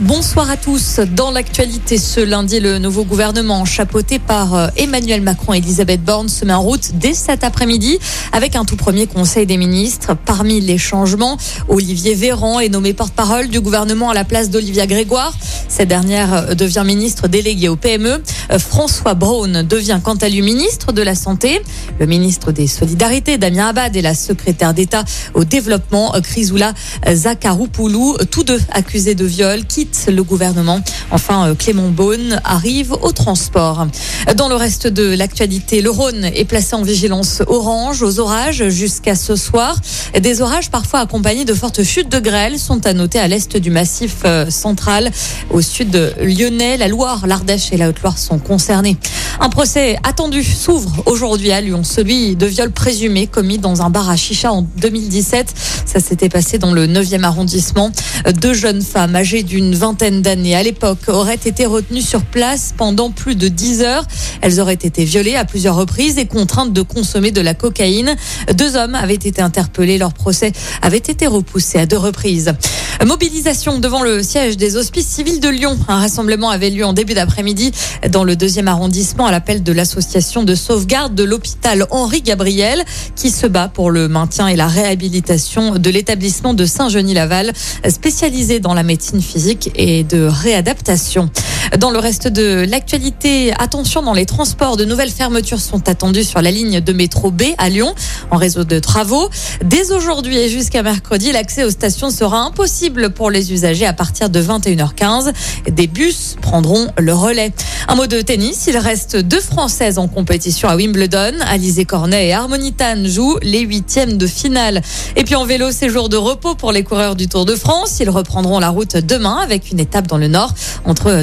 Bonsoir à tous. Dans l'actualité, ce lundi, le nouveau gouvernement, chapeauté par euh, Emmanuel Macron et Elisabeth Borne, se met en route dès cet après-midi avec un tout premier conseil des ministres. Parmi les changements, Olivier Véran est nommé porte-parole du gouvernement à la place d'Olivia Grégoire. Cette dernière euh, devient ministre déléguée au PME. Euh, François Braun devient quant à lui ministre de la Santé. Le ministre des Solidarités, Damien Abad, et la secrétaire d'État au développement, Chrysoula Zakharoupoulou, tous deux accusés de viol, le gouvernement. Enfin, euh, Clément Beaune arrive au transport. Dans le reste de l'actualité, le Rhône est placé en vigilance orange aux orages jusqu'à ce soir. Des orages parfois accompagnés de fortes chutes de grêle sont à noter à l'est du massif euh, central. Au sud Lyonnais, la Loire, l'Ardèche et la Haute-Loire sont concernés. Un procès attendu s'ouvre aujourd'hui à Lyon, celui de viol présumé commis dans un bar à chicha en 2017. Ça s'était passé dans le 9e arrondissement. Deux jeunes femmes âgées d'une vingtaine d'années à l'époque auraient été retenues sur place pendant plus de 10 heures. Elles auraient été violées à plusieurs reprises et contraintes de consommer de la cocaïne. Deux hommes avaient été interpellés. Leur procès avait été repoussé à deux reprises. Mobilisation devant le siège des hospices civils de Lyon. Un rassemblement avait lieu en début d'après-midi dans le deuxième arrondissement à l'appel de l'association de sauvegarde de l'hôpital Henri Gabriel qui se bat pour le maintien et la réhabilitation de l'établissement de Saint-Genis-Laval spécialisé dans la médecine physique et de réadaptation. Dans le reste de l'actualité, attention dans les transports, de nouvelles fermetures sont attendues sur la ligne de métro B à Lyon en réseau de travaux. Dès aujourd'hui et jusqu'à mercredi, l'accès aux stations sera impossible pour les usagers à partir de 21h15. Des bus prendront le relais. Un mot de tennis, il reste deux Françaises en compétition à Wimbledon. Alizé Cornet et Harmonie jouent les huitièmes de finale. Et puis en vélo, c'est jour de repos pour les coureurs du Tour de France. Ils reprendront la route demain avec une étape dans le nord entre